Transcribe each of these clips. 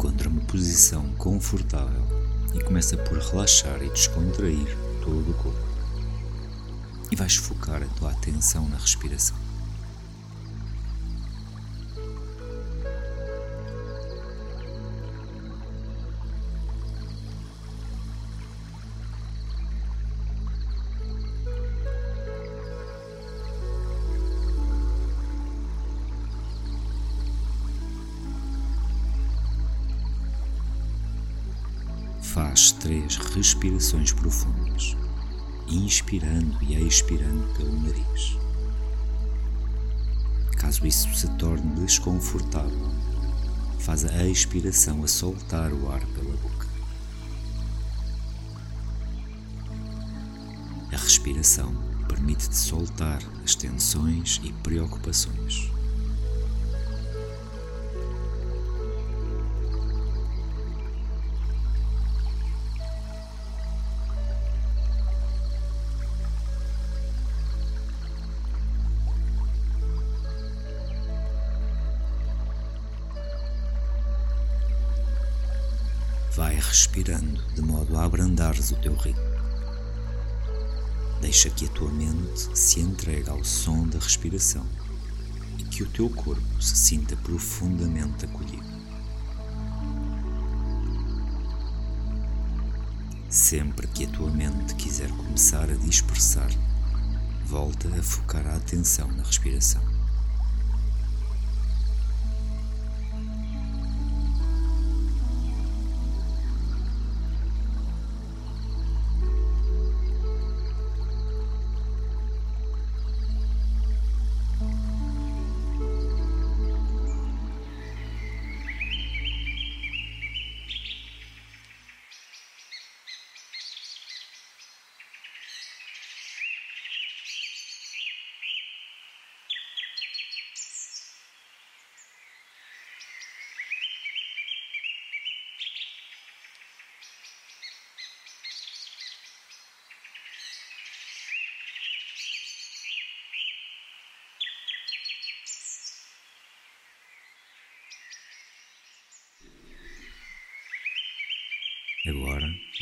Encontra uma posição confortável e começa por relaxar e descontrair todo o corpo. E vais focar a tua atenção na respiração. Faz três respirações profundas, inspirando e expirando pelo nariz. Caso isso se torne desconfortável, faz a expiração a soltar o ar pela boca. A respiração permite-te soltar as tensões e preocupações. Respirando de modo a abrandares o teu ritmo. Deixa que a tua mente se entregue ao som da respiração e que o teu corpo se sinta profundamente acolhido. Sempre que a tua mente quiser começar a dispersar, volta a focar a atenção na respiração.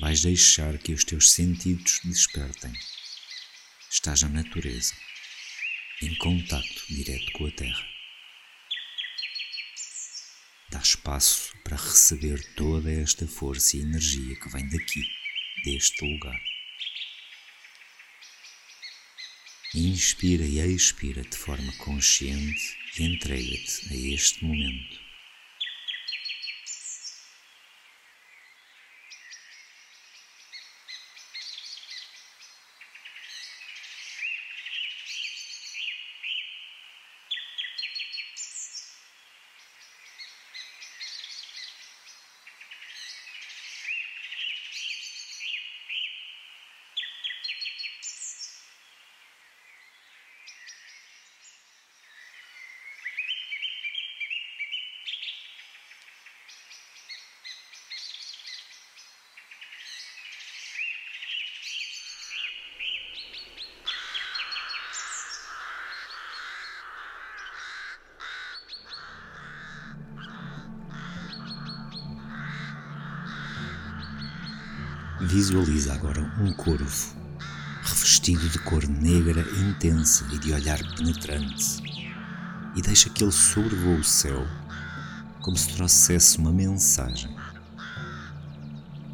Vais deixar que os teus sentidos despertem. Estás na natureza, em contacto direto com a terra. Dá espaço para receber toda esta força e energia que vem daqui, deste lugar. Inspira e expira de forma consciente e entrega-te a este momento. Visualiza agora um corvo, revestido de cor negra intensa e de olhar penetrante, e deixa que ele sobrevoe o céu como se trouxesse uma mensagem.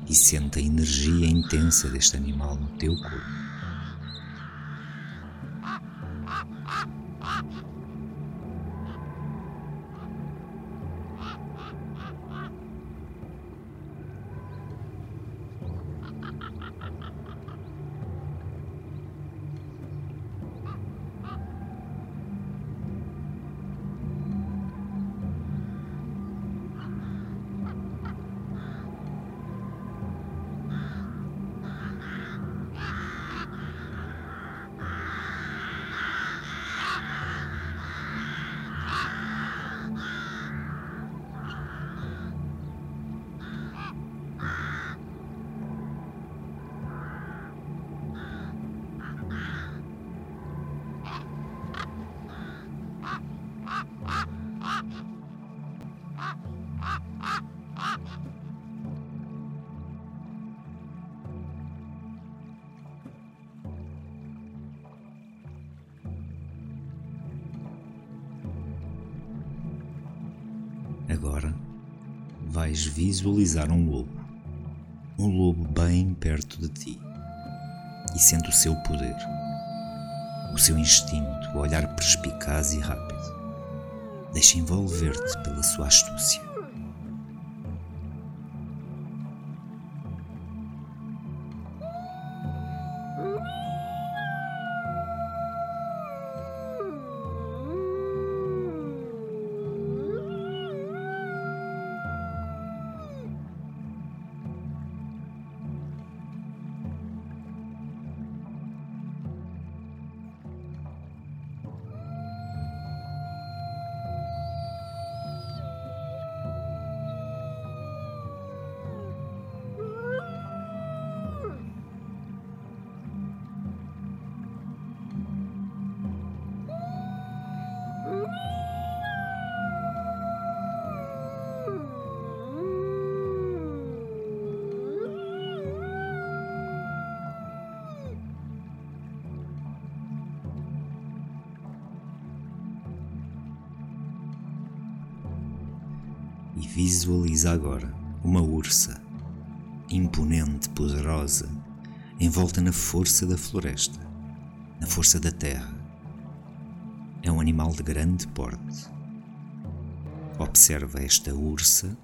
E sente a energia intensa deste animal no teu corpo. Agora vais visualizar um lobo, um lobo bem perto de ti e sente o seu poder, o seu instinto, o olhar perspicaz e rápido. Deixa envolver-te pela sua astúcia. E visualiza agora uma ursa, imponente, poderosa, envolta na força da floresta, na força da terra. É um animal de grande porte. Observa esta ursa,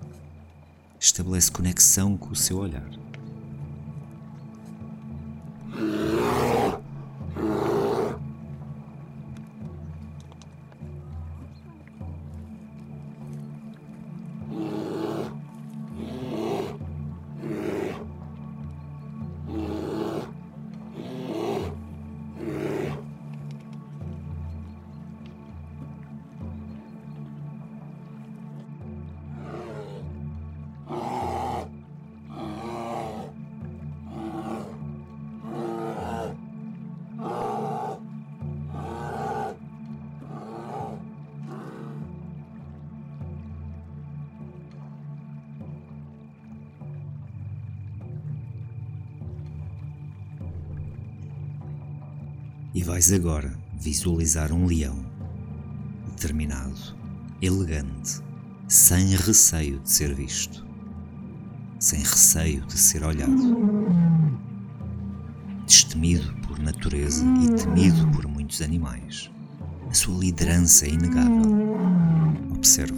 estabelece conexão com o seu olhar. E vais agora visualizar um leão determinado, elegante, sem receio de ser visto, sem receio de ser olhado, destemido por natureza e temido por muitos animais. A sua liderança é inegável. Observa.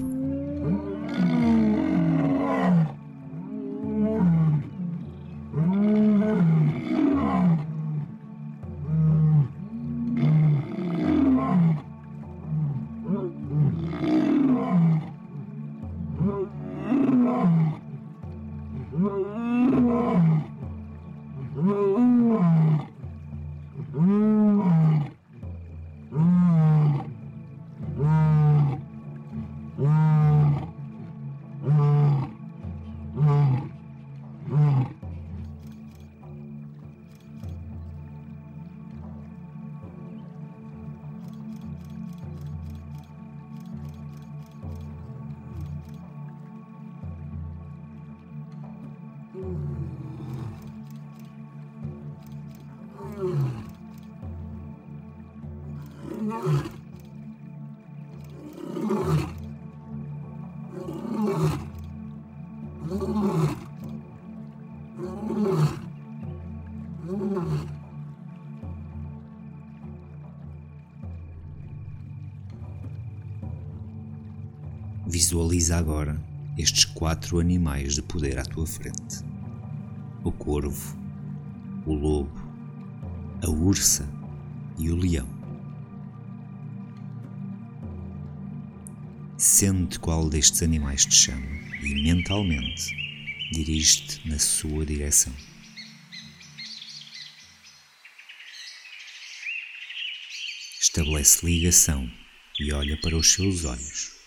Visualiza agora estes quatro animais de poder à tua frente: o corvo, o lobo, a ursa e o leão. Sente qual destes animais te chama e mentalmente dirige-te na sua direção. Estabelece ligação e olha para os seus olhos.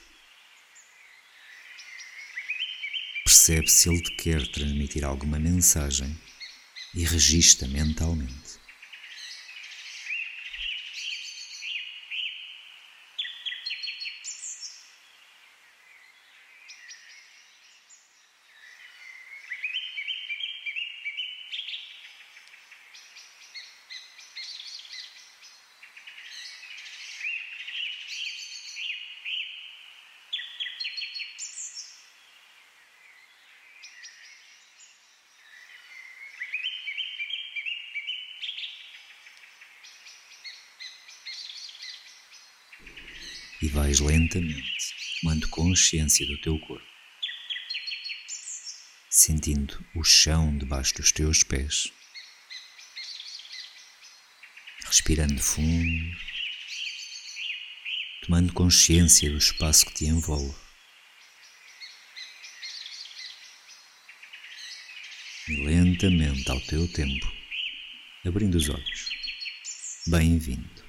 Percebe se ele te quer transmitir alguma mensagem e registra mentalmente. E vais lentamente tomando consciência do teu corpo, sentindo o chão debaixo dos teus pés, respirando fundo, tomando consciência do espaço que te envolve. E lentamente, ao teu tempo, abrindo os olhos. Bem-vindo.